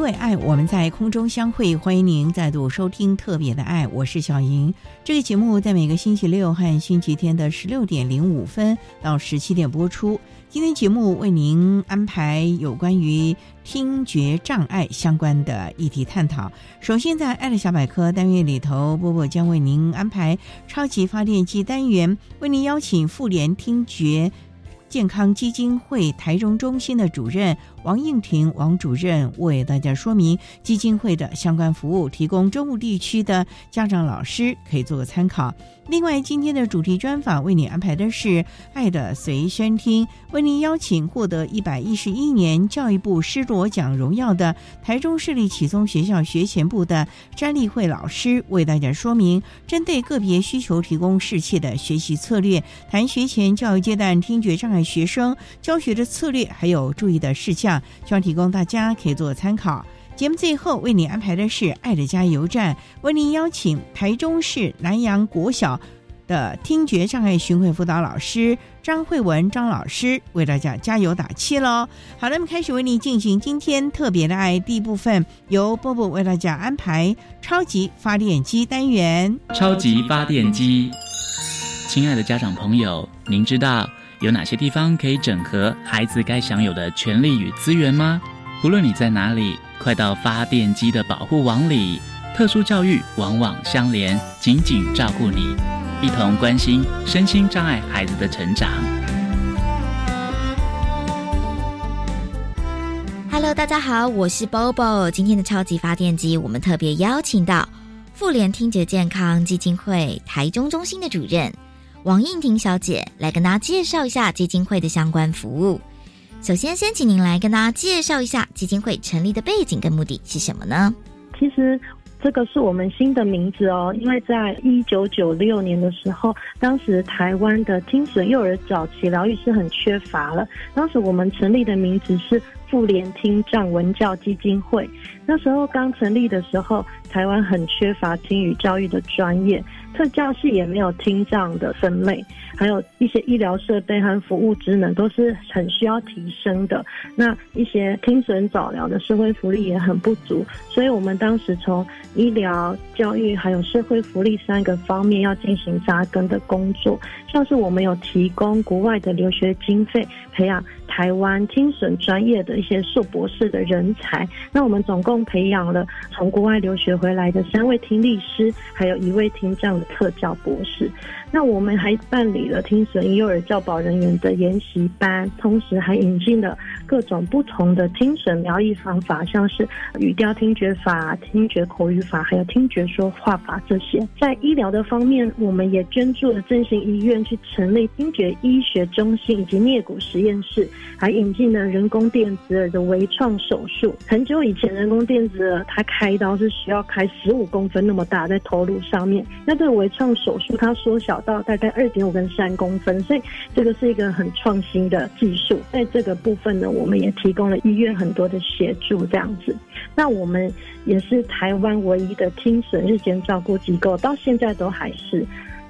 因为爱，我们在空中相会。欢迎您再度收听《特别的爱》，我是小莹。这个节目在每个星期六和星期天的十六点零五分到十七点播出。今天节目为您安排有关于听觉障碍相关的议题探讨。首先，在“爱的小百科”单元里头，波波将为您安排超级发电机单元，为您邀请妇联听觉。健康基金会台中中心的主任王应婷王主任为大家说明基金会的相关服务，提供中部地区的家长老师可以做个参考。另外，今天的主题专访为你安排的是《爱的随身听》，为您邀请获得一百一十一年教育部师铎奖荣耀的台中市立启聪学校学前部的詹丽慧老师，为大家说明针对个别需求提供适切的学习策略，谈学前教育阶段听觉障碍学生教学的策略，还有注意的事项，希望提供大家可以做参考。节目最后为您安排的是“爱的加油站”，为您邀请台中市南阳国小的听觉障碍巡回辅导老师张慧文张老师为大家加油打气喽！好了，那么开始为您进行今天特别的爱第一部分，由波波为大家安排超级发电机单元。超级发电机，亲爱的家长朋友，您知道有哪些地方可以整合孩子该享有的权利与资源吗？无论你在哪里。快到发电机的保护网里，特殊教育网网相连，紧紧照顾你，一同关心身心障碍孩子的成长。Hello，大家好，我是 Bobo。今天的超级发电机，我们特别邀请到妇联听觉健康基金会台中中心的主任王应婷小姐，来跟大家介绍一下基金会的相关服务。首先，先请您来跟大家介绍一下基金会成立的背景跟目的是什么呢？其实这个是我们新的名字哦，因为在一九九六年的时候，当时台湾的听损幼儿早期疗愈是很缺乏了，当时我们成立的名字是妇联听障文教基金会。那时候刚成立的时候，台湾很缺乏听语教育的专业。特教系也没有听障的分类，还有一些医疗设备和服务职能都是很需要提升的。那一些听损早疗的社会福利也很不足，所以我们当时从医疗、教育还有社会福利三个方面要进行扎根的工作。像是我们有提供国外的留学经费，培养台湾听损专业的一些硕博士的人才。那我们总共培养了从国外留学回来的三位听力师，还有一位听障。特教博士，那我们还办理了听损幼儿教保人员的研习班，同时还引进了各种不同的听损疗愈方法，像是语调听觉法、听觉口语法，还有听觉说话法这些。在医疗的方面，我们也捐助了振兴医院去成立听觉医学中心以及颞骨实验室，还引进了人工电子耳的微创手术。很久以前，人工电子耳它开刀是需要开十五公分那么大在头颅上面，那对。微创手术，它缩小到大概二点五跟三公分，所以这个是一个很创新的技术。在这个部分呢，我们也提供了医院很多的协助，这样子。那我们也是台湾唯一的听损日间照顾机构，到现在都还是。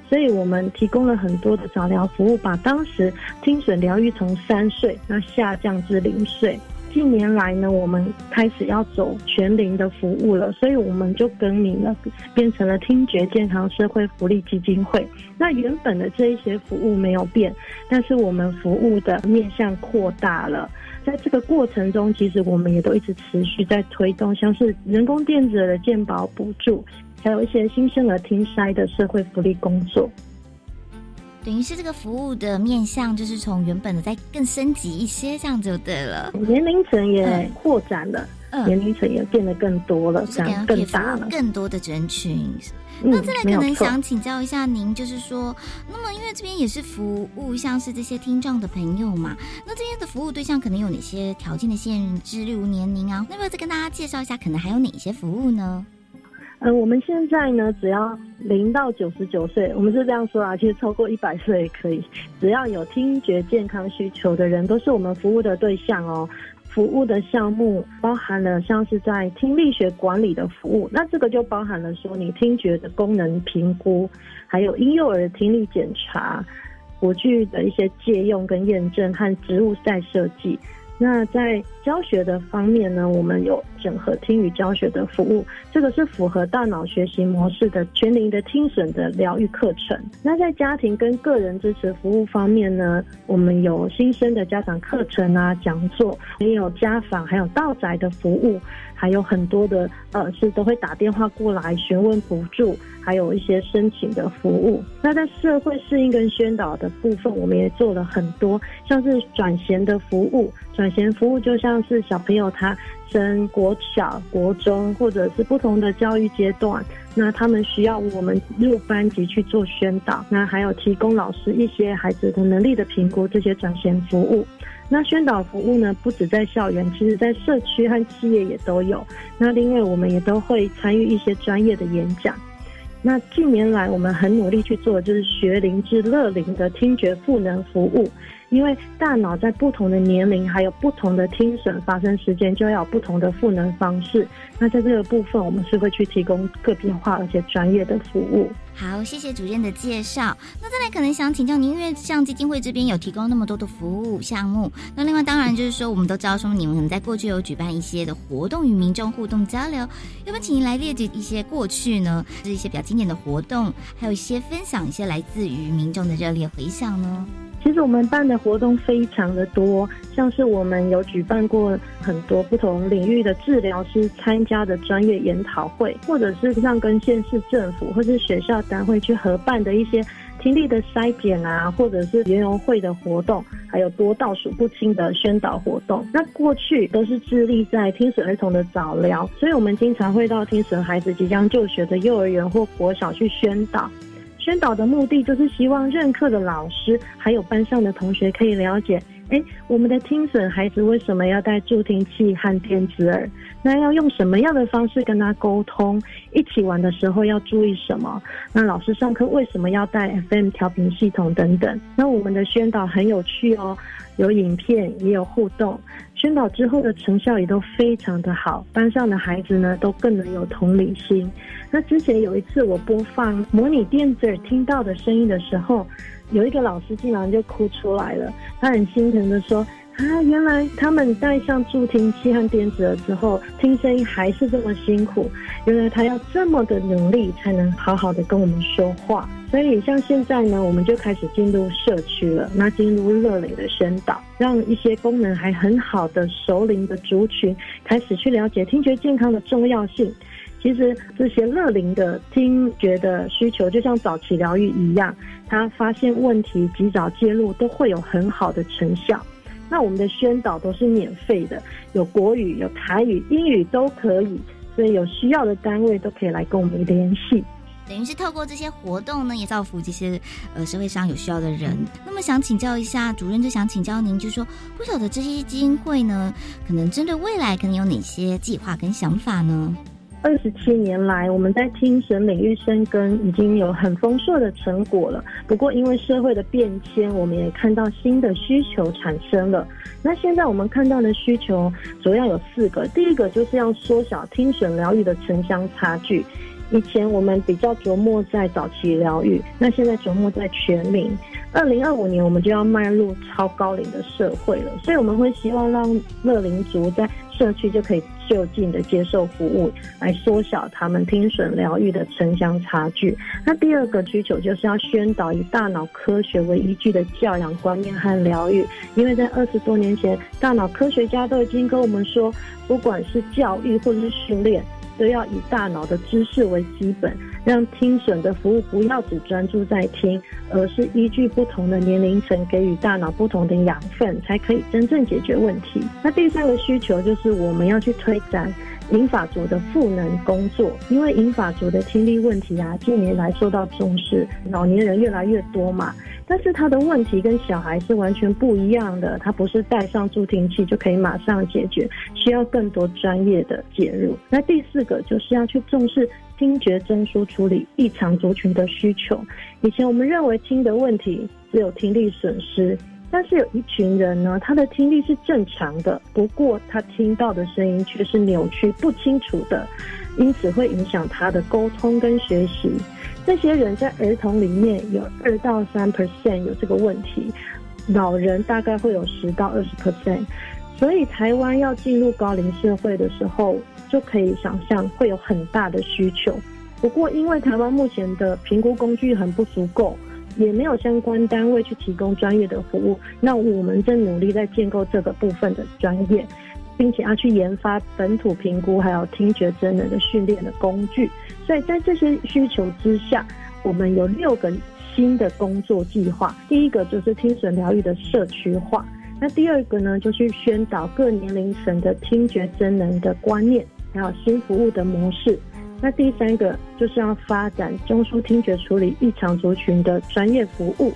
所以我们提供了很多的早疗服务，把当时听损疗愈从三岁那下降至零岁。近年来呢，我们开始要走全龄的服务了，所以我们就更名了，变成了听觉健康社会福利基金会。那原本的这一些服务没有变，但是我们服务的面向扩大了。在这个过程中，其实我们也都一直持续在推动，像是人工电子的健保补助，还有一些新生儿听筛的社会福利工作。等于是这个服务的面向，就是从原本的再更升级一些，这样就对了。年龄层也扩展了，嗯年龄层也变得更多了，这样更大了，更多的人群。那再来可能想请教一下您，就是说，那么因为这边也是服务像是这些听障的朋友嘛，那这边的服务对象可能有哪些条件的限制，例如年龄啊？那么再跟大家介绍一下，可能还有哪些服务呢？嗯，我们现在呢，只要零到九十九岁，我们是这样说啊，其实超过一百岁也可以，只要有听觉健康需求的人，都是我们服务的对象哦。服务的项目包含了像是在听力学管理的服务，那这个就包含了说你听觉的功能评估，还有婴幼儿听力检查，国具的一些借用跟验证和植物赛设计。那在教学的方面呢，我们有整合听语教学的服务，这个是符合大脑学习模式的全龄的听损的疗愈课程。那在家庭跟个人支持服务方面呢，我们有新生的家长课程啊、讲座，也有家访，还有到宅的服务，还有很多的呃是都会打电话过来询问补助，还有一些申请的服务。那在社会适应跟宣导的部分，我们也做了很多，像是转衔的服务。转衔服务就像是小朋友他升国小、国中，或者是不同的教育阶段，那他们需要我们入班级去做宣导，那还有提供老师一些孩子的能力的评估，这些转衔服务。那宣导服务呢，不止在校园，其实在社区和企业也都有。那另外我们也都会参与一些专业的演讲。那近年来我们很努力去做，就是学龄至乐龄的听觉赋能服务。因为大脑在不同的年龄，还有不同的听损发生时间，就要有不同的赋能方式。那在这个部分，我们是会去提供个别化而且专业的服务。好，谢谢主任的介绍。那再来，可能想请教您，因为像基金会这边有提供那么多的服务项目，那另外当然就是说，我们都知道说你们可能在过去有举办一些的活动与民众互动交流，要不要请您来列举一些过去呢？是一些比较经典的活动，还有一些分享一些来自于民众的热烈回响呢？其实我们办的活动非常的多，像是我们有举办过很多不同领域的治疗师参加的专业研讨会，或者是像跟县市政府或是学校单位去合办的一些听力的筛检啊，或者是研游会的活动，还有多倒数不清的宣导活动。那过去都是致力在听损儿童的早疗，所以我们经常会到听损孩子即将就学的幼儿园或国小去宣导。宣导的目的就是希望任课的老师还有班上的同学可以了解，哎，我们的听损孩子为什么要带助听器和电子耳？那要用什么样的方式跟他沟通？一起玩的时候要注意什么？那老师上课为什么要带 FM 调频系统等等？那我们的宣导很有趣哦。有影片，也有互动，宣导之后的成效也都非常的好，班上的孩子呢都更能有同理心。那之前有一次我播放模拟电子耳听到的声音的时候，有一个老师竟然就哭出来了，他很心疼的说。啊，原来他们戴上助听器和电子耳之后，听声音还是这么辛苦。原来他要这么的努力，才能好好的跟我们说话。所以像现在呢，我们就开始进入社区了，那进入乐龄的宣导，让一些功能还很好的熟龄的族群开始去了解听觉健康的重要性。其实这些乐龄的听觉的需求，就像早期疗愈一样，他发现问题及早介入，都会有很好的成效。那我们的宣导都是免费的，有国语、有台语、英语都可以，所以有需要的单位都可以来跟我们联系。等于是透过这些活动呢，也造福这些呃社会上有需要的人。那么想请教一下主任，就想请教您，就是说不晓得这些基金会呢，可能针对未来可能有哪些计划跟想法呢？二十七年来，我们在听神领域深耕，已经有很丰硕的成果了。不过，因为社会的变迁，我们也看到新的需求产生了。那现在我们看到的需求主要有四个：第一个就是要缩小听损疗愈的城乡差距；以前我们比较琢磨在早期疗愈，那现在琢磨在全民。二零二五年我们就要迈入超高龄的社会了，所以我们会希望让乐龄族在社区就可以就近的接受服务，来缩小他们听损疗愈的城乡差距。那第二个需求就是要宣导以大脑科学为依据的教养观念和疗愈，因为在二十多年前，大脑科学家都已经跟我们说，不管是教育或者是训练。都要以大脑的知识为基本，让听损的服务不要只专注在听，而是依据不同的年龄层给予大脑不同的养分，才可以真正解决问题。那第三个需求就是我们要去推展银发族的赋能工作，因为银发族的听力问题啊，近年来受到重视，老年人越来越多嘛。但是他的问题跟小孩是完全不一样的，他不是戴上助听器就可以马上解决，需要更多专业的介入。那第四个就是要去重视听觉中枢处理异常族群的需求。以前我们认为听的问题只有听力损失，但是有一群人呢，他的听力是正常的，不过他听到的声音却是扭曲不清楚的，因此会影响他的沟通跟学习。这些人在儿童里面有二到三 percent 有这个问题，老人大概会有十到二十 percent，所以台湾要进入高龄社会的时候，就可以想象会有很大的需求。不过因为台湾目前的评估工具很不足够，也没有相关单位去提供专业的服务，那我们正努力在建构这个部分的专业。并且要去研发本土评估还有听觉真人的训练的工具，所以在这些需求之下，我们有六个新的工作计划。第一个就是听损疗愈的社区化，那第二个呢，就是宣导各年龄层的听觉真能的观念，还有新服务的模式。那第三个就是要发展中枢听觉处理异常族群的专业服务。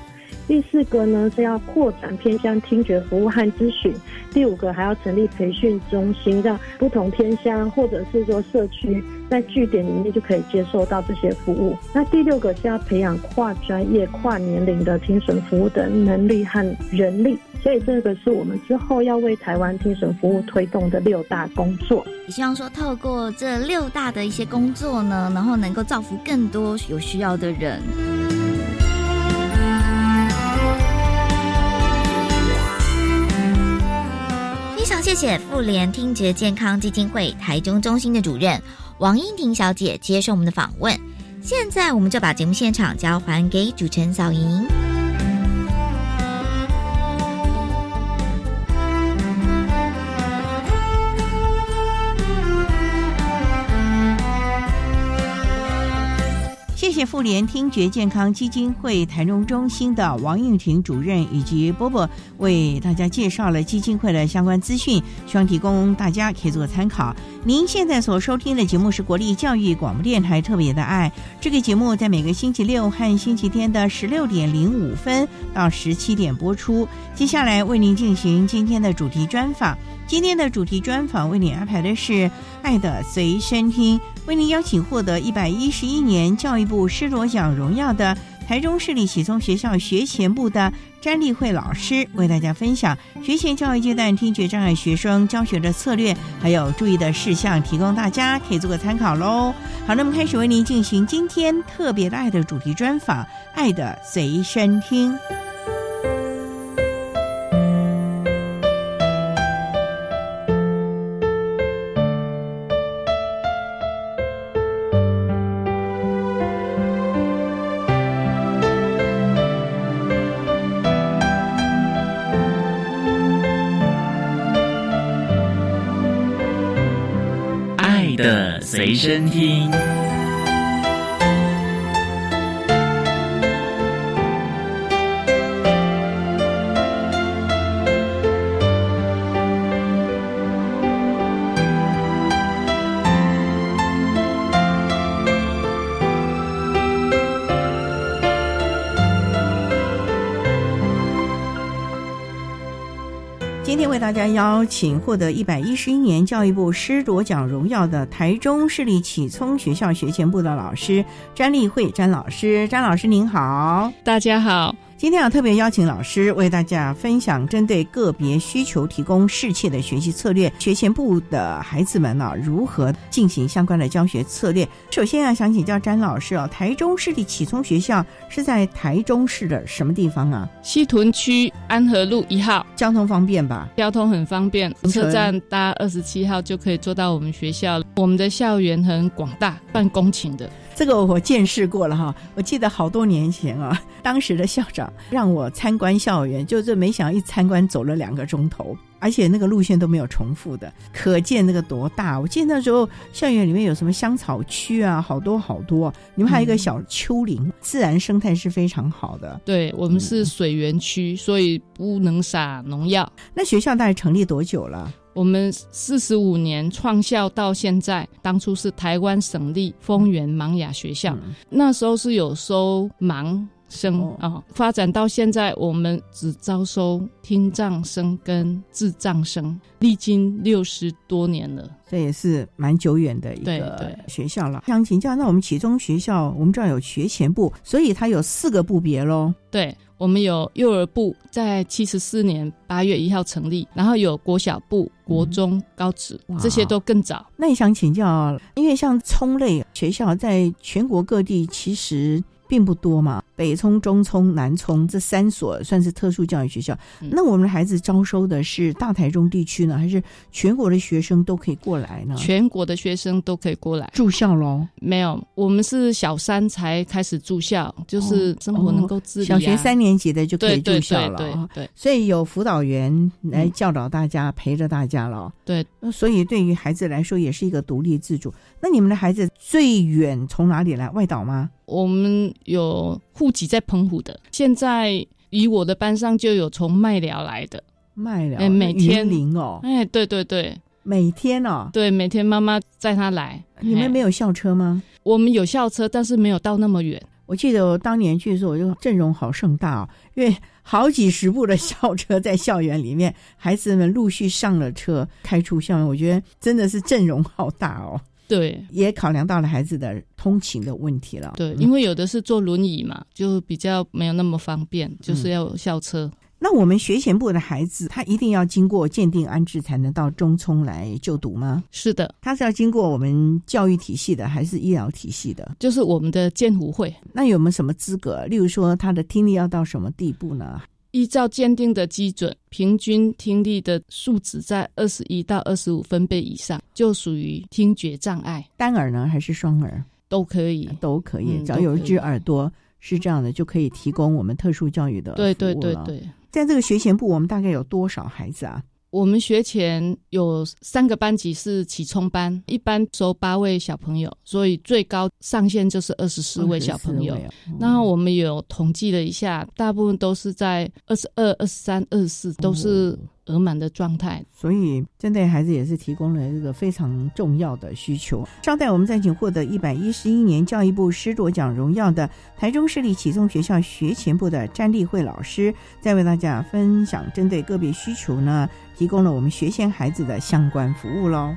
第四个呢是要扩展偏向听觉服务和咨询，第五个还要成立培训中心，让不同偏乡或者是说社区在据点里面就可以接受到这些服务。那第六个是要培养跨专业、跨年龄的听损服务的能力和人力，所以这个是我们之后要为台湾听损服务推动的六大工作。也希望说透过这六大的一些工作呢，然后能够造福更多有需要的人。谢谢妇联听觉健康基金会台中中心的主任王英婷小姐接受我们的访问。现在我们就把节目现场交还给主持人小莹。谢妇联听觉健康基金会台中中心的王应婷主任以及波波为大家介绍了基金会的相关资讯，希望提供大家可以做参考。您现在所收听的节目是国立教育广播电台特别的爱，这个节目在每个星期六和星期天的十六点零五分到十七点播出。接下来为您进行今天的主题专访。今天的主题专访为您安排的是《爱的随身听》，为您邀请获得一百一十一年教育部师铎奖荣耀的台中市立启聪学校学前部的詹丽慧老师，为大家分享学前教育阶段听觉障碍学生教学的策略，还有注意的事项，提供大家可以做个参考喽。好，那么开始为您进行今天特别的爱的主题专访，《爱的随身听》。随身听。邀请获得一百一十一年教育部师铎奖荣耀的台中市立启聪学校学前部的老师詹立慧詹老师，詹老师您好，大家好。今天啊，特别邀请老师为大家分享针对个别需求提供适切的学习策略。学前部的孩子们呢，如何进行相关的教学策略？首先啊，想请教詹老师啊，台中市立启聪学校是在台中市的什么地方啊？西屯区安和路一号，交通方便吧？交通很方便，车站搭二十七号就可以坐到我们学校。我们的校园很广大，半公顷的。这个我见识过了哈，我记得好多年前啊，当时的校长让我参观校园，就是没想到一参观走了两个钟头，而且那个路线都没有重复的，可见那个多大。我记得那时候校园里面有什么香草区啊，好多好多，你们还有一个小丘陵，自然生态是非常好的。对我们是水源区，所以不能撒农药。那学校大概成立多久了？我们四十五年创校到现在，当初是台湾省立丰原盲雅学校，那时候是有收盲生啊，发展到现在，我们只招收听障生跟智障生，历经六十多年了，这也是蛮久远的一个学校了。想请教，那我们启中学校，我们这儿有学前部，所以它有四个部别喽？对。我们有幼儿部，在七十四年八月一号成立，然后有国小部、国中、高职，这些都更早。那你想请教，因为像葱类学校在全国各地其实。并不多嘛，北聪、中聪、南聪这三所算是特殊教育学校。那我们的孩子招收的是大台中地区呢，还是全国的学生都可以过来呢？全国的学生都可以过来住校喽？没有，我们是小三才开始住校，就是生活能够自理。小学三年级的就可以住校了，对对。所以有辅导员来教导大家，陪着大家了。对，所以对于孩子来说也是一个独立自主。那你们的孩子最远从哪里来？外岛吗？我们有户籍在澎湖的，现在以我的班上就有从麦寮来的，麦寮，哎，每天零哦，哎，对对对，每天哦，对，每天妈妈载他来。你们没有校车吗？我们有校车，但是没有到那么远。我记得我当年去的时候，我就阵容好盛大哦，因为好几十部的校车在校园里面，孩子们陆续上了车，开出校园，我觉得真的是阵容好大哦。对，也考量到了孩子的通勤的问题了。对，因为有的是坐轮椅嘛，就比较没有那么方便，就是要校车。那我们学前部的孩子，他一定要经过鉴定安置才能到中聪来就读吗？是的，他是要经过我们教育体系的，还是医疗体系的？就是我们的鉴护会。那有没有什么资格？例如说，他的听力要到什么地步呢？依照鉴定的基准，平均听力的数值在二十一到二十五分贝以上，就属于听觉障碍。单耳呢，还是双耳都可以，都可以。只要有一只耳朵是这样的，就可以提供我们特殊教育的对对对对，在这个学前部，我们大概有多少孩子啊？我们学前有三个班级是启聪班，一般收八位小朋友，所以最高上限就是二十四位小朋友。然后我们有统计了一下，大部分都是在二十二、二十三、二十四，都是。额满的状态，所以针对孩子也是提供了一个非常重要的需求。稍待，我们再请获得一百一十一年教育部师铎奖荣耀的台中市立启聪学校学前部的詹丽慧老师，再为大家分享针对个别需求呢，提供了我们学前孩子的相关服务喽。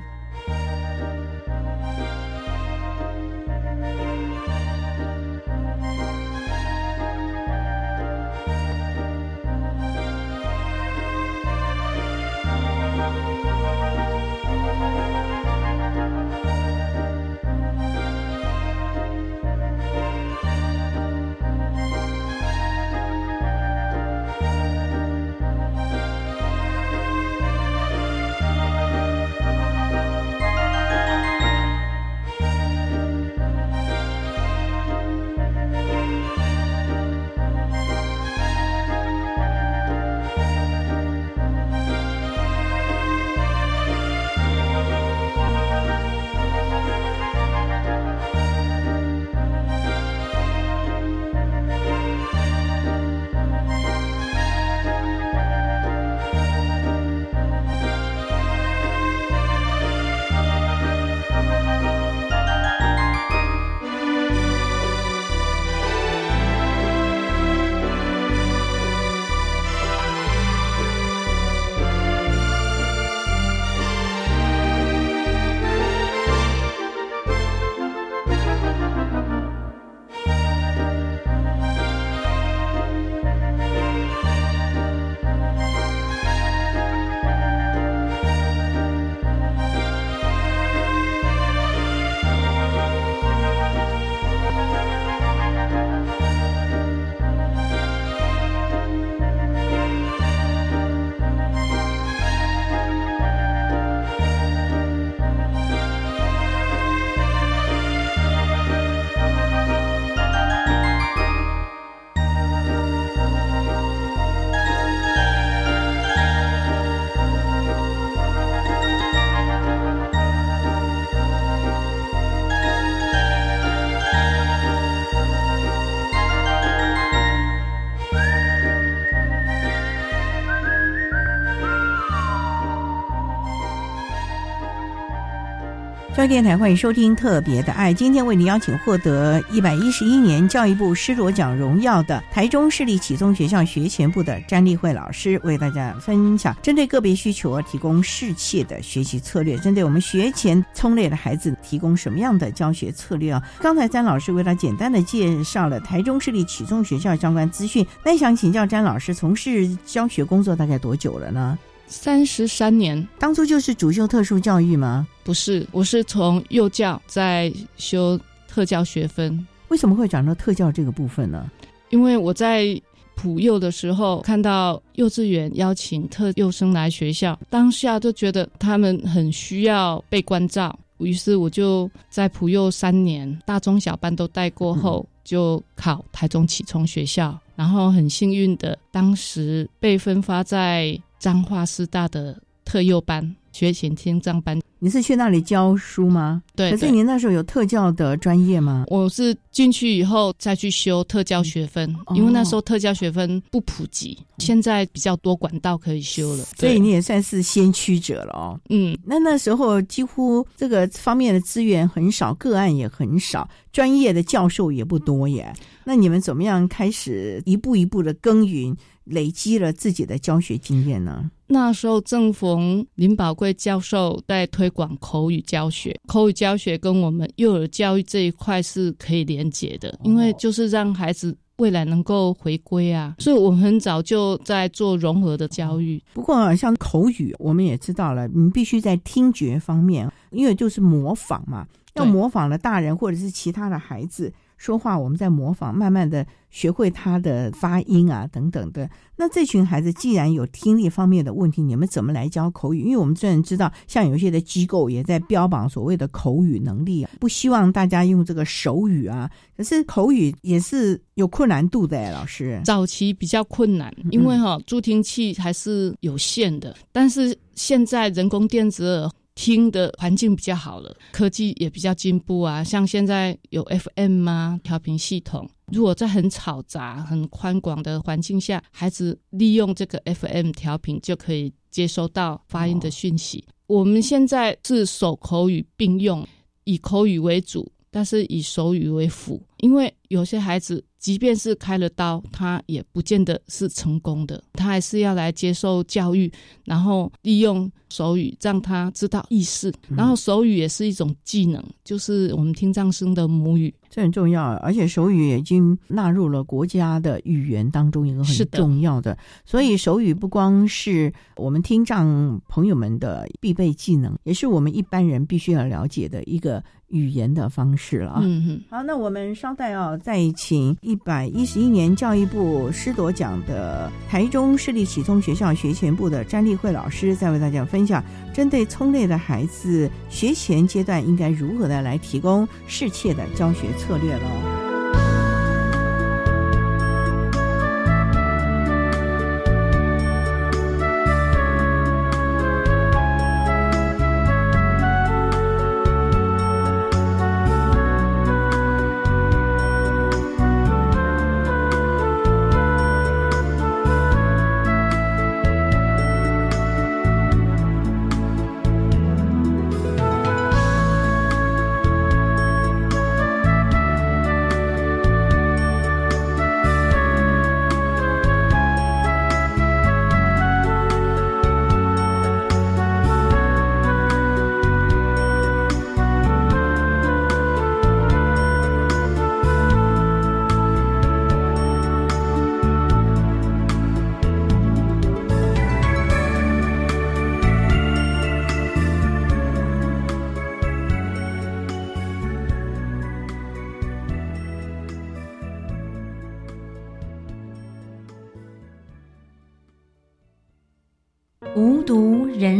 教育电台欢迎收听《特别的爱》，今天为您邀请获得一百一十一年教育部师铎奖荣耀的台中市立启聪学校学前部的詹丽慧老师，为大家分享针对个别需求而提供适切的学习策略，针对我们学前聪类的孩子提供什么样的教学策略啊？刚才詹老师为他简单的介绍了台中市立启聪学校相关资讯，那想请教詹老师，从事教学工作大概多久了呢？三十三年，当初就是主修特殊教育吗？不是，我是从幼教在修特教学分。为什么会转到特教这个部分呢？因为我在普幼的时候看到幼稚园邀请特幼生来学校，当下就觉得他们很需要被关照，于是我就在普幼三年，大中小班都带过后，就考台中启聪学校，然后很幸运的，当时被分发在。彰化师大的特幼班学前听障班，你是去那里教书吗？对。可是你那时候有特教的专业吗？我是进去以后再去修特教学分，因为那时候特教学分不普及，现在比较多管道可以修了。所以你也算是先驱者了哦。嗯，那那时候几乎这个方面的资源很少，个案也很少，专业的教授也不多耶。那你们怎么样开始一步一步的耕耘？累积了自己的教学经验呢。那时候正逢林宝贵教授在推广口语教学，口语教学跟我们幼儿教育这一块是可以连结的，因为就是让孩子未来能够回归啊。所以我们很早就在做融合的教育。不过像口语，我们也知道了，你必须在听觉方面，因为就是模仿嘛，要模仿了大人或者是其他的孩子。说话，我们在模仿，慢慢的学会他的发音啊，等等的。那这群孩子既然有听力方面的问题，你们怎么来教口语？因为我们虽然知道，像有一些的机构也在标榜所谓的口语能力啊，不希望大家用这个手语啊。可是口语也是有困难度的，老师。早期比较困难，因为哈助听器还是有限的，但是现在人工电子耳。听的环境比较好了，科技也比较进步啊，像现在有 FM 啊调频系统。如果在很嘈杂、很宽广的环境下，孩子利用这个 FM 调频就可以接收到发音的讯息。我们现在是手口语并用，以口语为主，但是以手语为辅，因为有些孩子。即便是开了刀，他也不见得是成功的。他还是要来接受教育，然后利用手语让他知道意思。然后手语也是一种技能，就是我们听障生的母语，这很重要。而且手语已经纳入了国家的语言当中一个很重要的。所以手语不光是我们听障朋友们的必备技能，也是我们一般人必须要了解的一个。语言的方式了啊，嗯哼，好，那我们稍待啊，再请一百一十一年教育部师铎奖的台中市立启聪学校学前部的詹丽慧老师，再为大家分享针对聪类的孩子学前阶段应该如何的来提供适切的教学策略了。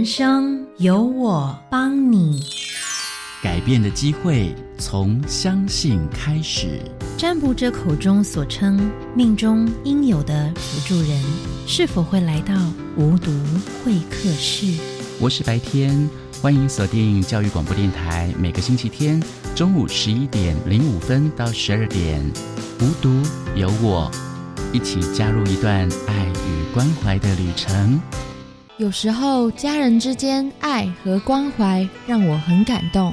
生有我帮你，改变的机会从相信开始。占卜者口中所称命中应有的辅助人，是否会来到无毒会客室？我是白天，欢迎锁定教育广播电台，每个星期天中午十一点零五分到十二点，无毒有我，一起加入一段爱与关怀的旅程。有时候，家人之间爱和关怀让我很感动。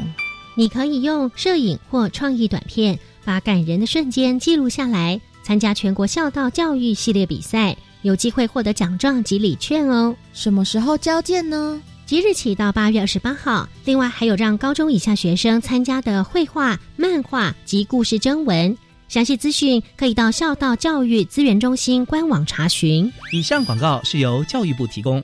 你可以用摄影或创意短片，把感人的瞬间记录下来。参加全国孝道教育系列比赛，有机会获得奖状及礼券哦。什么时候交件呢？即日起到八月二十八号。另外还有让高中以下学生参加的绘画、漫画及故事征文。详细资讯可以到孝道教育资源中心官网查询。以上广告是由教育部提供。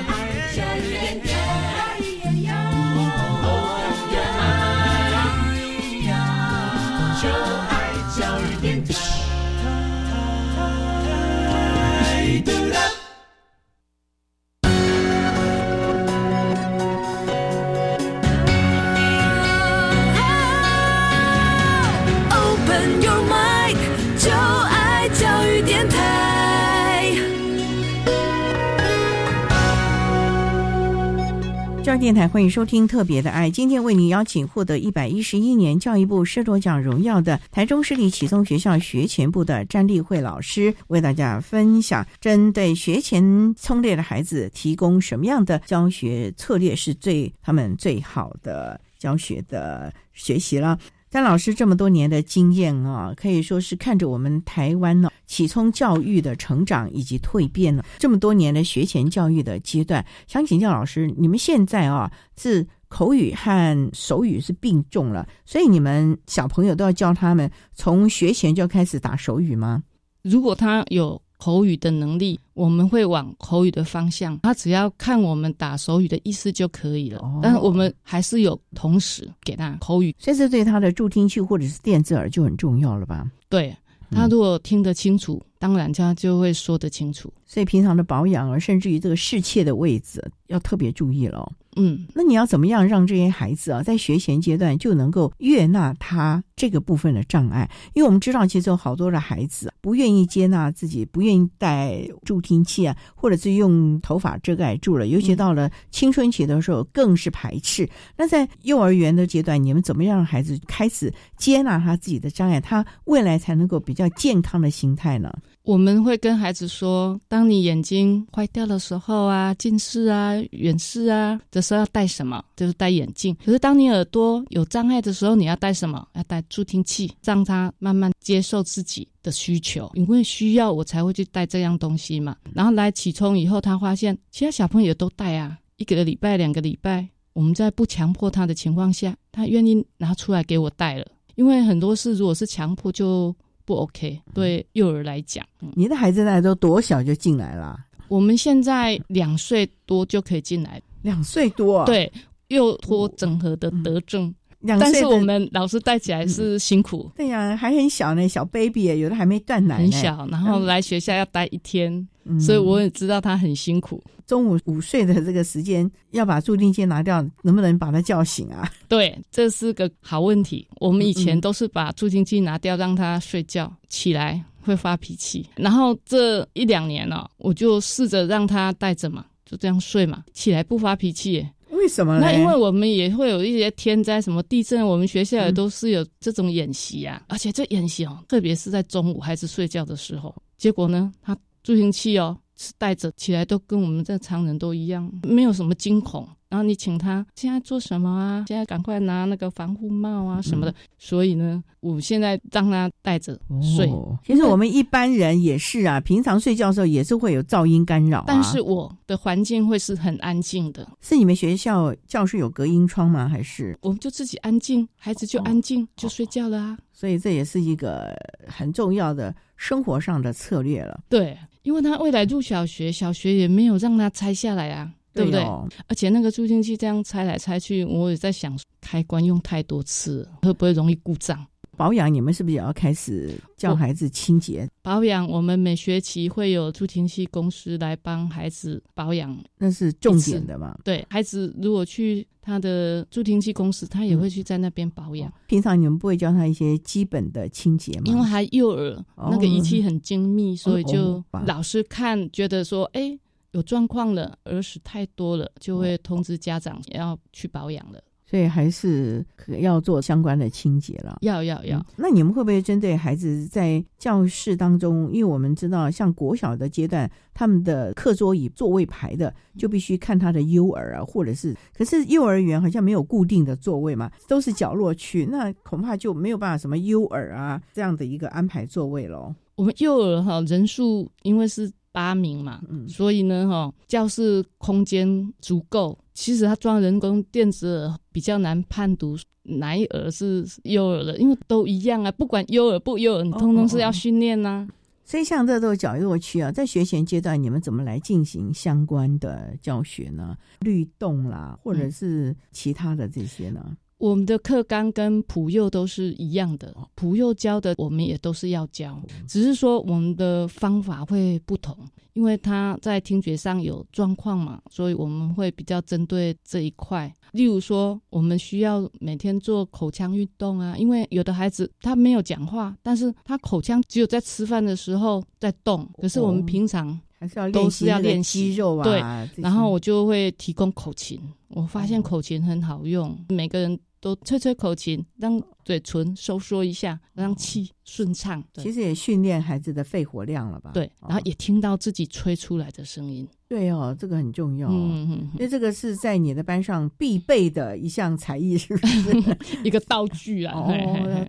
电台欢迎收听《特别的爱》，今天为您邀请获得一百一十一年教育部师铎奖荣耀的台中市立启聪学校学前部的詹丽慧老师，为大家分享针对学前聪烈的孩子提供什么样的教学策略是最他们最好的教学的学习了。詹老师这么多年的经验啊，可以说是看着我们台湾呢启聪教育的成长以及蜕变呢，这么多年的学前教育的阶段，想请教老师，你们现在啊是口语和手语是并重了，所以你们小朋友都要教他们从学前就开始打手语吗？如果他有。口语的能力，我们会往口语的方向。他只要看我们打手语的意思就可以了。但是我们还是有同时给他口语，所以这是对他的助听器或者是电子耳就很重要了吧？对他如果听得清楚，当然他就会说得清楚。所以平常的保养，而甚至于这个视切的位置，要特别注意了。嗯，那你要怎么样让这些孩子啊，在学前阶段就能够悦纳他这个部分的障碍？因为我们知道，其实有好多的孩子不愿意接纳自己，不愿意戴助听器啊，或者是用头发遮盖住了。尤其到了青春期的时候，更是排斥。那在幼儿园的阶段，你们怎么样让孩子开始接纳他自己的障碍，他未来才能够比较健康的心态呢？我们会跟孩子说：，当你眼睛坏掉的时候啊，近视啊、远视啊的时候要戴什么？就是戴眼镜。可是当你耳朵有障碍的时候，你要戴什么？要戴助听器，让他慢慢接受自己的需求。因为需要，我才会去戴这样东西嘛。然后来起冲以后，他发现其他小朋友都戴啊，一个礼拜、两个礼拜，我们在不强迫他的情况下，他愿意拿出来给我戴了。因为很多事如果是强迫，就不 OK，对幼儿来讲，你的孩子那都多小就进来了？我们现在两岁多就可以进来，两岁多，对，幼托整合的德政。但是我们老师带起来是辛苦，对呀，还很小呢，小 baby，有的还没断奶，很小，然后来学校要待一天，所以我也知道他很辛苦。中午午睡的这个时间，要把助听器拿掉，能不能把他叫醒啊？对，这是个好问题。我们以前都是把助听器拿掉，让他睡觉，起来会发脾气。然后这一两年呢，我就试着让他带着嘛，就这样睡嘛，起来不发脾气。为什么？那因为我们也会有一些天灾，什么地震，我们学校也都是有这种演习啊。而且这演习哦，特别是在中午孩子睡觉的时候，结果呢，他助听器哦是带着起来，都跟我们这常人都一样，没有什么惊恐。然后你请他现在做什么啊？现在赶快拿那个防护帽啊什么的。所以呢，我现在让他戴着睡。其实我们一般人也是啊，平常睡觉的时候也是会有噪音干扰。但是我的环境会是很安静的。是你们学校教室有隔音窗吗？还是我们就自己安静，孩子就安静就睡觉了啊。所以这也是一个很重要的生活上的策略了。对，因为他未来入小学，小学也没有让他拆下来啊。对不对？哦而且那个助听器这样拆来拆去，我也在想，开关用太多次，会不会容易故障？保养，你们是不是也要开始教孩子清洁？保养，我们每学期会有助听器公司来帮孩子保养，那是重点的嘛？对孩子，如果去他的助听器公司，他也会去在那边保养。平常你们不会教他一些基本的清洁吗？因为他幼儿，哦那个仪器很精密，所以就老师看觉得说，哎，有状况了，耳屎太多了，就会通知家长要去保养了。所以还是可要做相关的清洁了。要要要、嗯那你们会不会针对孩子在教室当中？因为我们知道，像国小的阶段，他们的课桌椅座位排的就必须看他的幼儿啊，或者是，可是幼儿园好像没有固定的座位嘛，都是角落区，那恐怕就没有办法什么幼儿啊这样的一个安排座位喽。我们幼儿哈人数因为是八名嘛，嗯所以呢哈教室空间足够。其实他装人工电子耳比较难判读哪一耳是幼儿的，因为都一样啊，不管幼儿不幼儿，你通通是要训练呐、所以像这都是角落区啊，在学前阶段，你们怎么来进行相关的教学呢？律动啦，或者是其他的这些呢？我们的课纲跟普幼都是一样的，普幼教的我们也都是要教，只是说我们的方法会不同，因为他在听觉上有状况嘛，所以我们会比较针对这一块。例如说，我们需要每天做口腔运动啊，因为有的孩子他没有讲话，但是他口腔只有在吃饭的时候在动，可是我们平常还是要都是要练习肌肉啊，对然后我就会提供口琴，我发现口琴很好用，每个人都吹吹口琴，让嘴唇收缩一下，让气顺畅。其实也训练孩子的肺活量了吧？对，哦然后也听到自己吹出来的声音。对哦，这个很重要、哦。嗯嗯因为这个是在你的班上必备的一项才艺，是不是？一个道具啊，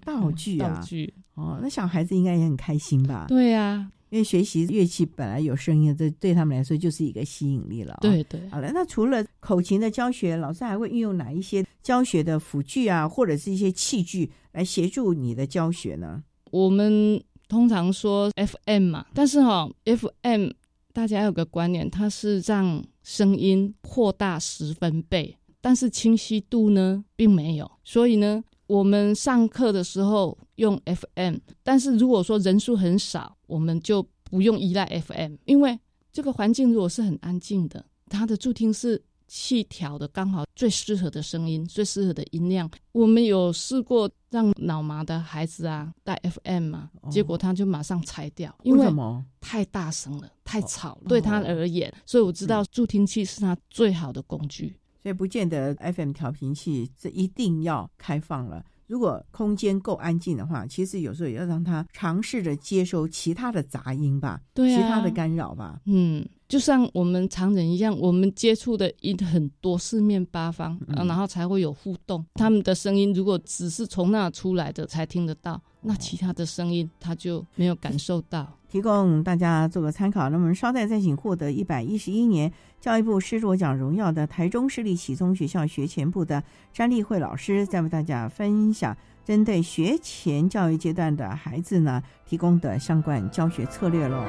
道具啊，道具。哦，那小孩子应该也很开心吧？对啊，因为学习乐器本来有声音，这对他们来说就是一个吸引力了、哦。对对。好了，那除了口琴的教学，老师还会运用哪一些教学的辅具啊，或者是一些器具来协助你的教学呢？我们通常说 FM 嘛，但是哈、FM 大家有个观念，它是让声音扩大十分贝，但是清晰度呢并没有。所以呢，我们上课的时候用 FM，但是如果说人数很少，我们就不用依赖 FM，因为这个环境如果是很安静的，它的助听是气调的刚好最适合的声音，最适合的音量。我们有试过让脑麻的孩子啊带 FM 嘛，结果他就马上拆掉，因为？太大声了，太吵了，对他而言。所以我知道助听器是他最好的工具。所以不见得 FM 调频器这一定要开放了。如果空间够安静的话，其实有时候也要让他尝试着接收其他的杂音吧，对啊其他的干扰吧。嗯，就像我们常人一样，我们接触的音很多，四面八方，啊然后才会有互动。他们的声音如果只是从那出来的才听得到，那其他的声音他就没有感受到。提供大家做个参考。那么，稍待再请获得一百一十一年教育部师铎奖荣耀的台中市立启聪学校学前部的詹丽慧老师，再为大家分享针对学前教育阶段的孩子呢提供的相关教学策略喽。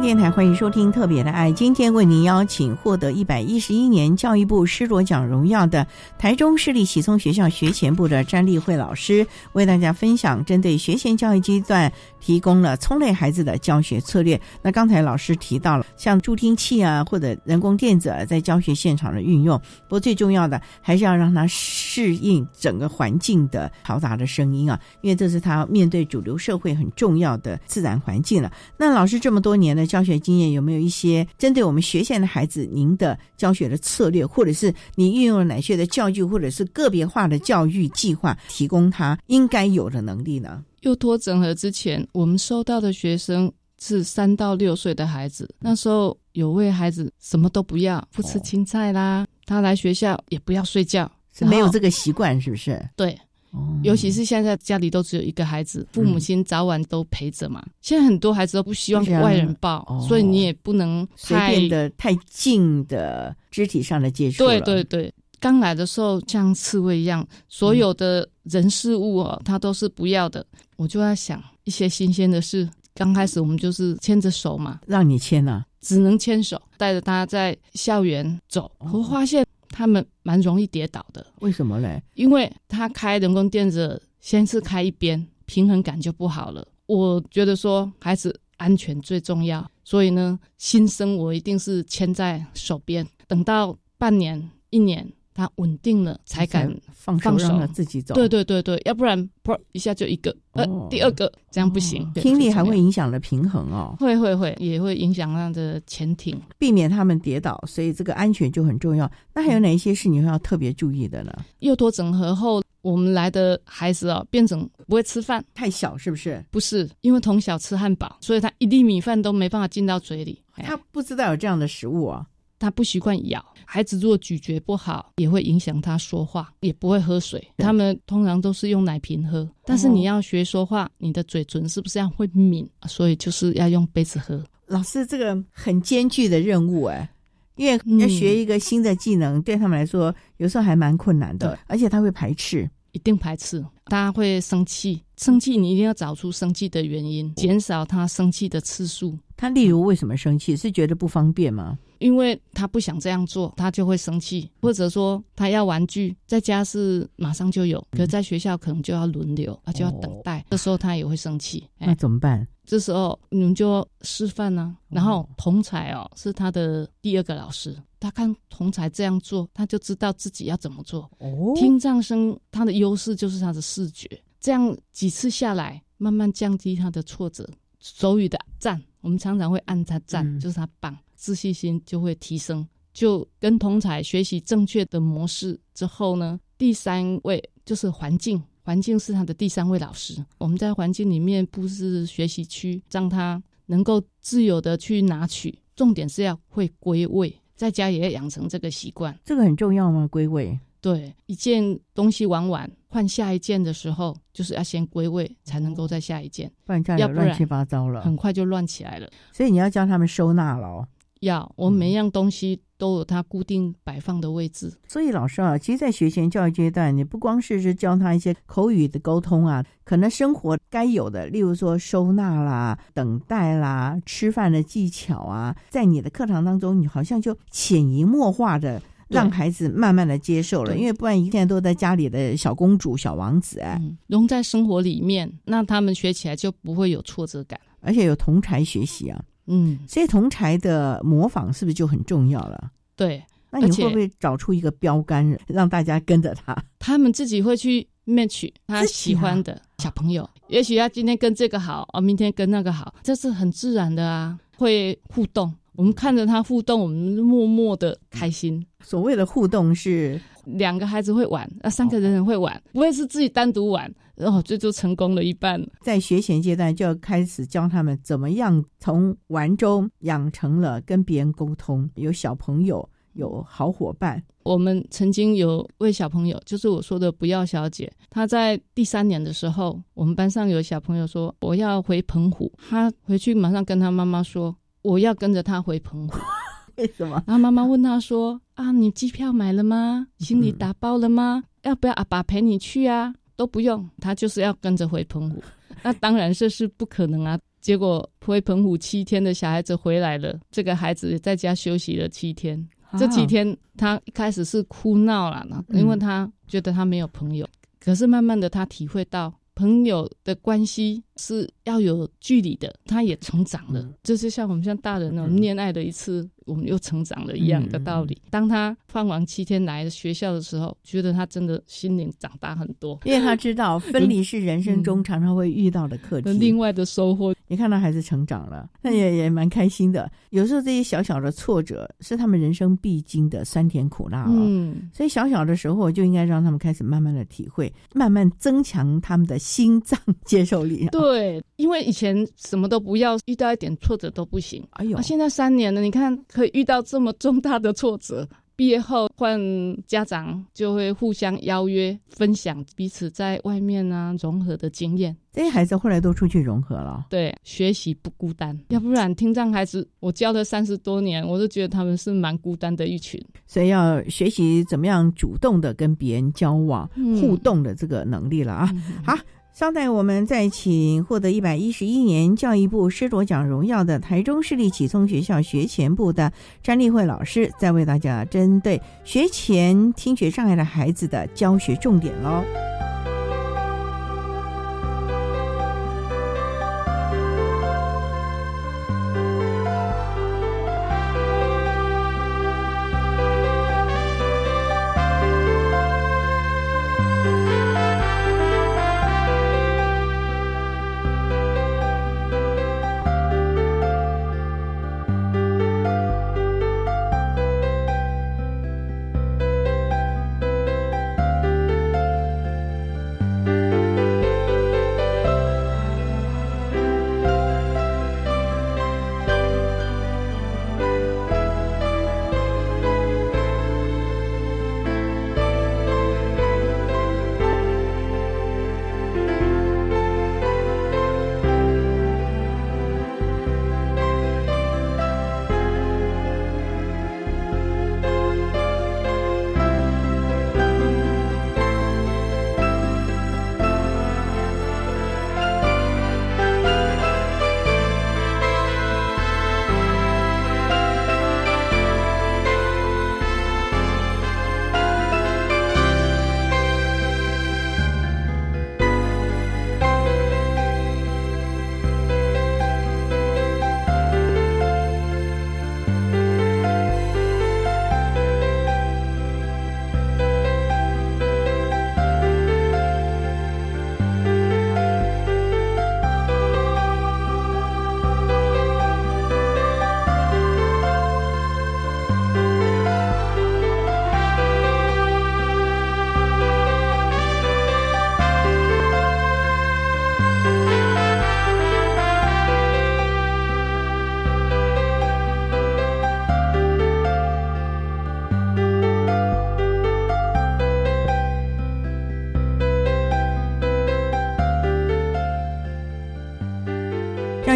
电台欢迎收听《特别的爱》，今天为您邀请获得一百一十一年教育部师铎奖荣耀的台中市立启聪学校学前部的詹丽慧老师，为大家分享针对学前教育阶段提供了聪类孩子的教学策略。那刚才老师提到了像助听器啊，或者人工电子在教学现场的运用，不过最重要的还是要让他适应整个环境的嘈杂的声音啊，因为这是他面对主流社会很重要的自然环境了。那老师这么多年的教学经验，有没有一些针对我们学前的孩子，您的教学的策略，或者是你运用了哪些的教具，或者是个别化的教育计划，提供他应该有的能力呢？幼托整合之前，我们收到的学生是三到六岁的孩子，那时候有位孩子什么都不要，不吃青菜啦，他来学校也不要睡觉，是没有这个习惯，是不是？对。尤其是现在家里都只有一个孩子，父母亲早晚都陪着嘛。现在很多孩子都不希望外人抱，所以你也不能随便的太近的肢体上的接触。对对对，刚来的时候像刺猬一样，所有的人事物哦，他都是不要的。我就在想一些新鲜的事。刚开始我们就是牵着手嘛，让你牵啊，只能牵手，带着他在校园走。我发现。他们蛮容易跌倒的，为什么嘞？因为他开人工电子，先是开一边，平衡感就不好了。我觉得说孩子安全最重要，所以呢，新生我一定是牵在手边，等到半年、一年。他稳定了才敢放放手，让他自己走。对对对对，要不然噗一下就一个，呃，第二个这样不行。听力还会影响了平衡哦，会会会，也会影响他的前庭，避免他们跌倒，所以这个安全就很重要。那还有哪一些是你会要特别注意的呢？幼托整合后，我们来的孩子哦，变成不会吃饭，太小是不是？不是，因为从小吃汉堡，所以他一粒米饭都没办法进到嘴里，他不知道有这样的食物啊。他不习惯咬，孩子如果咀嚼不好，也会影响他说话，也不会喝水。他们通常都是用奶瓶喝，但是你要学说话，你的嘴唇是不是要会抿？所以就是要用杯子喝。老师，这个很艰巨的任务哎，因为要学一个新的技能，对他们来说有时候还蛮困难的，而且他会排斥。一定排斥，他会生气。生气，你一定要找出生气的原因，减少他生气的次数。他例如为什么生气？是觉得不方便吗？因为他不想这样做，他就会生气。或者说他要玩具，在家是马上就有，可在学校可能就要轮流，他就要等待。这时候他也会生气。那怎么办？这时候你们就示范呢。然后同才哦，是他的第二个老师。他看同才这样做，他就知道自己要怎么做。哦，听障生他的优势就是他的视觉，这样几次下来，慢慢降低他的挫折。手语的赞，我们常常会按他赞，就是他棒，自信心就会提升。就跟同才学习正确的模式之后呢，第三位就是环境，环境是他的第三位老师。我们在环境里面布置学习区，让他能够自由的去拿取，重点是要会归位。在家也要养成这个习惯，这个很重要吗？归位，对，一件东西玩完，换下一件的时候，就是要先归位，才能够再下一件，不然家里乱七八糟了，很快就乱起来了。所以你要教他们收纳了。要，我每样东西都有它固定摆放的位置。所以老师啊，其实，在学前教育阶段，你不光是是教他一些口语的沟通啊，可能生活该有的，例如说收纳啦、等待啦、吃饭的技巧啊，在你的课堂当中，你好像就潜移默化的让孩子慢慢的接受了，因为不然一天都在家里的小公主、小王子哎，融在生活里面，那他们学起来就不会有挫折感，而且有同才学习啊。嗯，所以同才的模仿是不是就很重要了？对，那你会不会找出一个标杆，让大家跟着他？他们自己会去 match 他喜欢的小朋友，也许他今天跟这个好，哦，明天跟那个好，这是很自然的啊，会互动。我们看着他互动，我们默默的开心。所谓的互动是两个孩子会玩，那三个人会玩，不会是自己单独玩。然哦，这就成功了一半。在学前阶段就要开始教他们怎么样从玩中养成了跟别人沟通，有小朋友，有好伙伴。我们曾经有位小朋友，就是我说的不要小姐，她在第三年的时候，我们班上有小朋友说我要回澎湖，他回去马上跟他妈妈说我要跟着他回澎湖。为什么？然后妈妈问他说啊，你机票买了吗？行李打包了吗？要不要阿爸陪你去啊？都不用，他就是要跟着回澎湖。那当然这是不可能啊！结果回澎湖七天的小孩子回来了，这个孩子在家休息了七天。这几天他一开始是哭闹了，因为他觉得他没有朋友。可是慢慢的，他体会到朋友的关系是要有距离的，他也成长了。就是像我们像大人那种恋爱的一次。我们又成长了一样的道理。当他放完七天来学校的时候，觉得他真的心灵长大很多，因为他知道分离是人生中常常会遇到的课题。另外的收获，你看到孩子成长了，那也也蛮开心的。有时候这些小小的挫折是他们人生必经的酸甜苦辣嗯，所以小小的时候就应该让他们开始慢慢的体会，慢慢增强他们的心脏接受力。对，因为以前什么都不要，遇到一点挫折都不行。哎呦，现在三年了，你看。可以遇到这么重大的挫折，毕业后换家长就会互相邀约分享彼此在外面啊融合的经验。这些孩子后来都出去融合了，对，学习不孤单。要不然听障孩子，我教了三十多年，我都觉得他们是蛮孤单的一群。所以要学习怎么样主动的跟别人交往、互动的这个能力了啊！好。稍待，我们再请获得一百一十一年教育部师卓奖荣耀的台中市立启聪学校学前部的詹丽慧老师，再为大家针对学前听觉障碍的孩子的教学重点喽。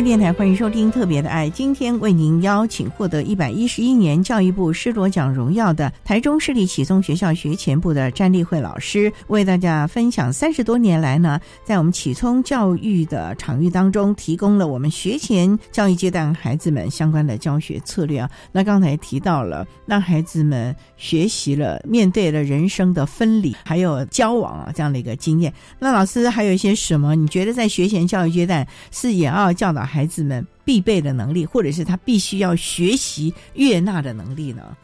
电台欢迎收听《特别的爱》，今天为您邀请获得一百一十一年教育部师铎奖荣耀的台中市立启聪学校学前部的詹丽慧老师，为大家分享三十多年来呢，在我们启聪教育的场域当中，提供了我们学前教育阶段孩子们相关的教学策略啊。那刚才提到了，让孩子们学习了面对了人生的分离，还有交往啊这样的一个经验。那老师还有一些什么？你觉得在学前教育阶段是也要教导？孩子们必备的能力，或者是他必须要学习悦纳的能力呢？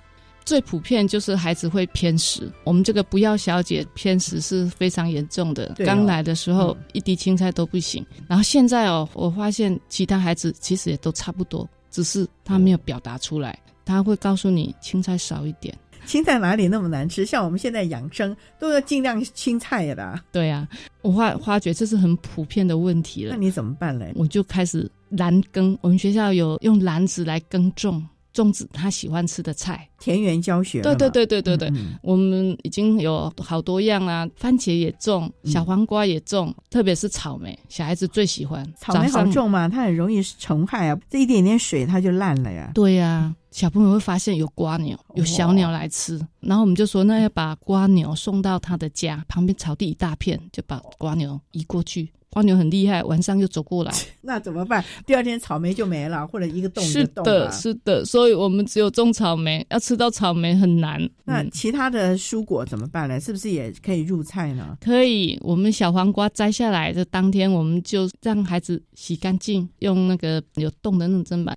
最普遍就是孩子会偏食。我们这个不要小姐偏食是非常严重的。刚来的时候一滴青菜都不行，然后现在哦，我发现其他孩子其实也都差不多，只是他没有表达出来。他会告诉你青菜少一点。青菜哪里那么难吃？像我们现在养生都要尽量青菜的。对呀，我发发觉这是很普遍的问题了。那你怎么办嘞？我就开始篮耕。我们学校有用篮子来耕种。种植他喜欢吃的菜，田园教学。对对对对对对，我们已经有好多样啊，番茄也种，小黄瓜也种，特别是草莓，小孩子最喜欢。草莓好种嘛？它很容易虫害啊，这一点点水它就烂了呀。对呀，小朋友会发现有瓜鸟，有小鸟来吃，然后我们就说，那要把瓜鸟送到他的家旁边草地一大片，就把瓜鸟移过去。蜗牛很厉害，晚上又走过来，那怎么办？第二天草莓就没了，或者一个洞是的，是的，所以我们只有种草莓，要吃到草莓很难。那其他的蔬果怎么办呢？是不是也可以入菜呢？可以，我们小黄瓜摘下来的当天，我们就让孩子洗干净，用那个有洞的那种砧板。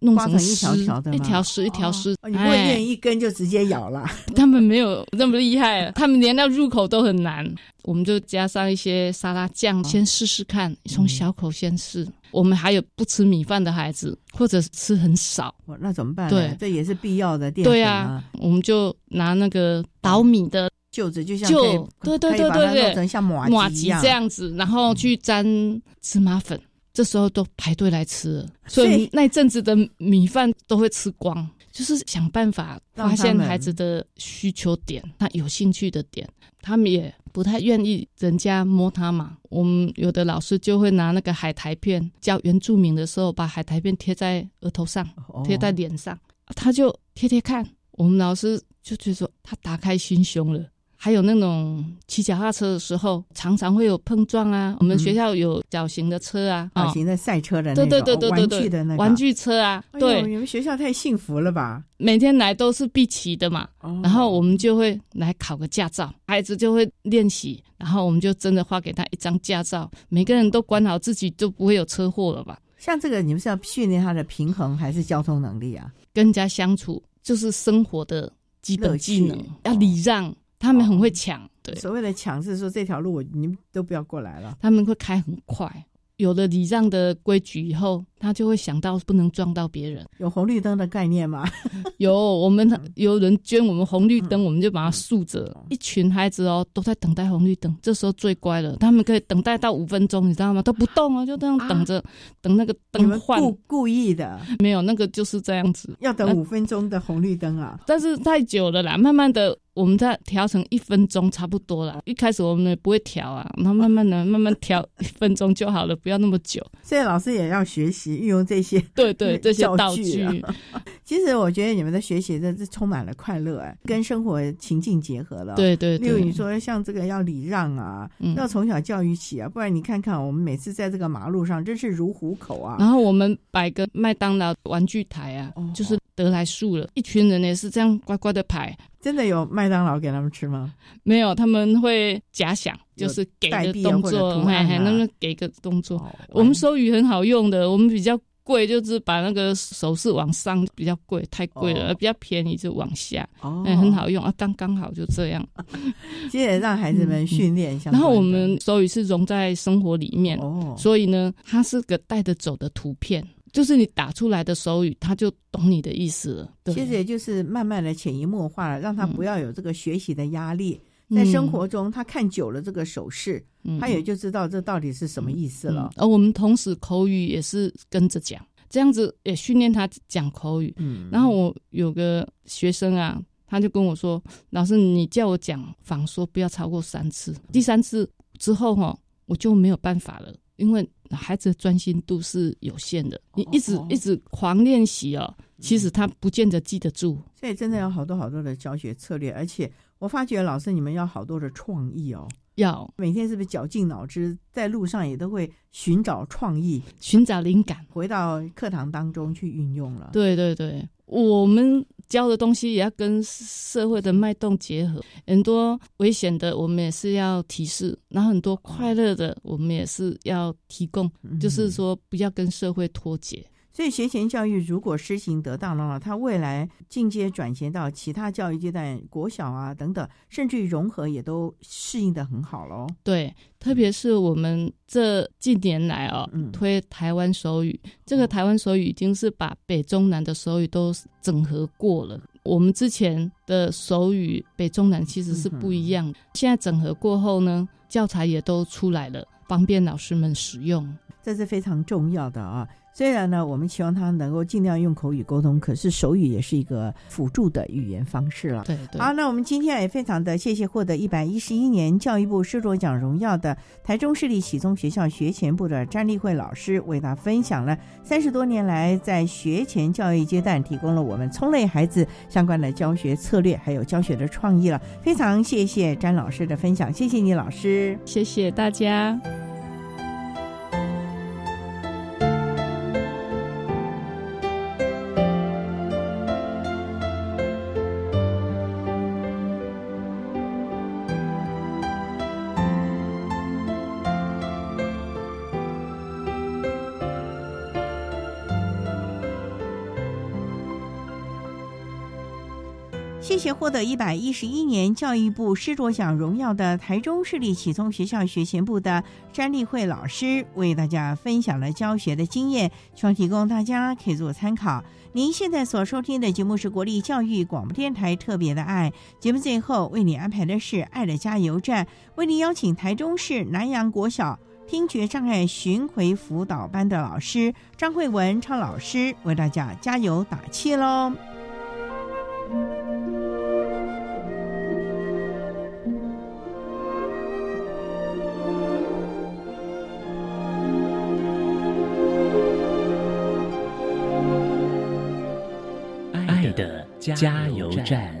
弄成一条条的，一条丝一条丝，你不会念一根就直接咬了。他们没有那么厉害，他们连到入口都很难。我们就加上一些沙拉酱，先试试看，从小口先试。我们还有不吃米饭的孩子，或者吃很少，那怎么办？对，这也是必要的淀粉啊。我们就拿那个捣米的臼子，就像就对对对对对，像马马吉这样子，然后去沾芝麻粉。这时候都排队来吃，所以那阵子的米饭都会吃光。就是想办法发现孩子的需求点，他有兴趣的点，他们也不太愿意人家摸他嘛。我们有的老师就会拿那个海苔片，教原住民的时候，把海苔片贴在额头上，贴在脸上，他就贴贴看。我们老师就觉得说，他打开心胸了。还有那种骑脚踏车的时候，常常会有碰撞啊。我们学校有小型的车啊，小型的赛车的那种玩具的那玩具车啊。对，你们学校太幸福了吧？每天来都是必骑的嘛。然后我们就会来考个驾照，孩子就会练习。然后我们就真的发给他一张驾照，每个人都管好自己，就不会有车祸了吧？像这个，你们是要训练他的平衡还是交通能力啊？跟人家相处就是生活的基本技能，要礼让。他们很会抢，对，所谓的抢是说这条路我你们都不要过来了。他们会开很快，有了礼让的规矩以后。他就会想到不能撞到别人，有红绿灯的概念吗？有，我们有人捐我们红绿灯，我们就把它竖着。一群孩子哦，都在等待红绿灯，这时候最乖了，他们可以等待到五分钟，你知道吗？都不动啊，就这样等着，等那个灯换。故故意的？没有，那个就是这样子，要等五分钟的红绿灯啊。但是太久了啦，慢慢的，我们再调成一分钟差不多了。一开始我们也不会调啊，然后慢慢的、慢慢调一分钟就好了，不要那么久。所以老师也要学习。运用这些 对对这些道具，啊 其实我觉得你们的学习真是充满了快乐哎，跟生活情境结合了。对对，例如你说像这个要礼让啊，要从小教育起啊，不然你看看我们每次在这个马路上真是如虎口啊。然后我们摆个麦当劳玩具台啊，就是得来速了，一群人也是这样乖乖的排。真的有麦当劳给他们吃吗？没有，他们会假想，就是给个动作，还还能给个动作。我们手语很好用的，我们比较贵，就是把那个手势往上比较贵，太贵了；比较便宜就往下，哎，很好用啊，刚刚好就这样。接着让孩子们训练一下。然后我们手语是融在生活里面，所以呢，它是个带着走的图片。就是你打出来的手语，他就懂你的意思了。其实也就是慢慢的潜移默化了，让他不要有这个学习的压力。在生活中，他看久了这个手势，他也就知道这到底是什么意思了。而我们同时口语也是跟着讲，这样子也训练他讲口语。嗯，然后我有个学生啊，他就跟我说：“老师，你叫我讲仿说不要超过三次，第三次之后哈，我就没有办法了。”因为孩子的专心度是有限的，你一直一直狂练习哦，其实他不见得记得住。所以真的有好多好多的教学策略，而且我发觉老师你们要好多的创意哦，要。每天是不是绞尽脑汁，在路上也都会寻找创意、寻找灵感，回到课堂当中去运用了。对对对，我们。教的东西也要跟社会的脉动结合，很多危险的我们也是要提示，然后很多快乐的我们也是要提供，就是说不要跟社会脱节。所以学前教育如果施行得当的话，它未来进阶转型到其他教育阶段，国小啊等等，甚至于融合也都适应的很好喽。对，特别是我们这近年来哦，推台湾手语，这个台湾手语已经是把北中南的手语都整合过了。我们之前的手语北中南其实是不一样，现在整合过后呢，教材也都出来了，方便老师们使用，这是非常重要的啊。虽然呢，我们希望他能够尽量用口语沟通，可是手语也是一个辅助的语言方式了。对对。好，那我们今天也非常的谢谢获得一百一十一年教育部师卓奖荣耀的台中市立启聪学校学前部的詹丽慧老师，为他分享了三十多年来在学前教育阶段提供了我们聪类孩子相关的教学策略，还有教学的创意了。非常谢谢詹老师的分享，谢谢你老师，谢谢大家。谢谢获得一百一十一年教育部师卓奖荣耀的台中市立启聪学校学前部的詹丽慧老师，为大家分享了教学的经验，希望提供大家可以做参考。您现在所收听的节目是国立教育广播电台特别的爱节目，最后为你安排的是爱的加油站，为您邀请台中市南阳国小听觉障碍巡回辅导班的老师张慧文超老师为大家加油打气喽。加油站。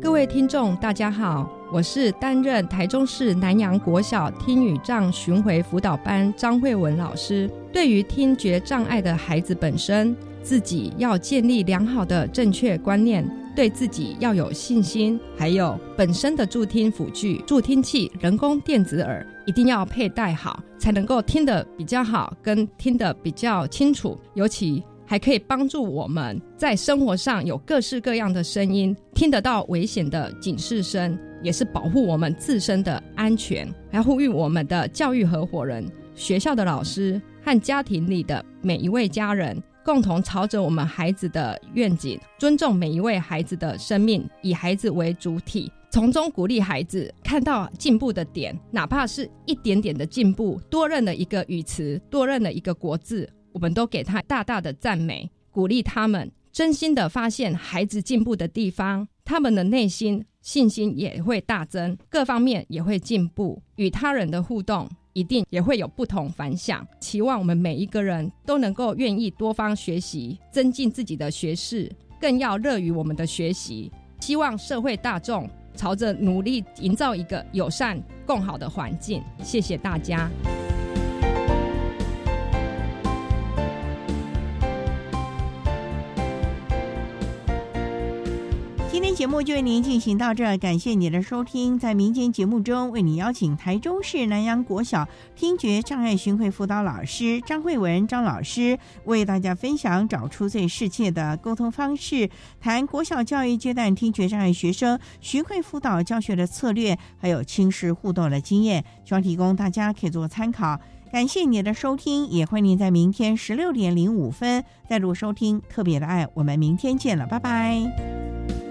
各位听众，大家好，我是担任台中市南阳国小听语障巡回辅导班张慧文老师。对于听觉障碍的孩子本身，自己要建立良好的正确观念。对自己要有信心，还有本身的助听辅具、助听器、人工电子耳一定要佩戴好，才能够听得比较好，跟听得比较清楚。尤其还可以帮助我们在生活上有各式各样的声音，听得到危险的警示声，也是保护我们自身的安全。还呼吁我们的教育合伙人、学校的老师和家庭里的每一位家人。共同朝着我们孩子的愿景，尊重每一位孩子的生命，以孩子为主体，从中鼓励孩子看到进步的点，哪怕是一点点的进步，多认了一个语词，多认了一个国字，我们都给他大大的赞美，鼓励他们真心的发现孩子进步的地方，他们的内心信心也会大增，各方面也会进步，与他人的互动。一定也会有不同反响。期望我们每一个人都能够愿意多方学习，增进自己的学识，更要乐于我们的学习。希望社会大众朝着努力营造一个友善、更好的环境。谢谢大家。今天节目就为您进行到这，感谢您的收听。在民间节目中，为您邀请台中市南阳国小听觉障碍巡回辅导老师张慧文张老师，为大家分享找出最适切的沟通方式，谈国小教育阶段听觉障碍学生巡回辅导教学的策略，还有亲师互动的经验，希望提供大家可以做参考。感谢您的收听，也欢迎您在明天十六点零五分再度收听特别的爱。我们明天见了，拜拜。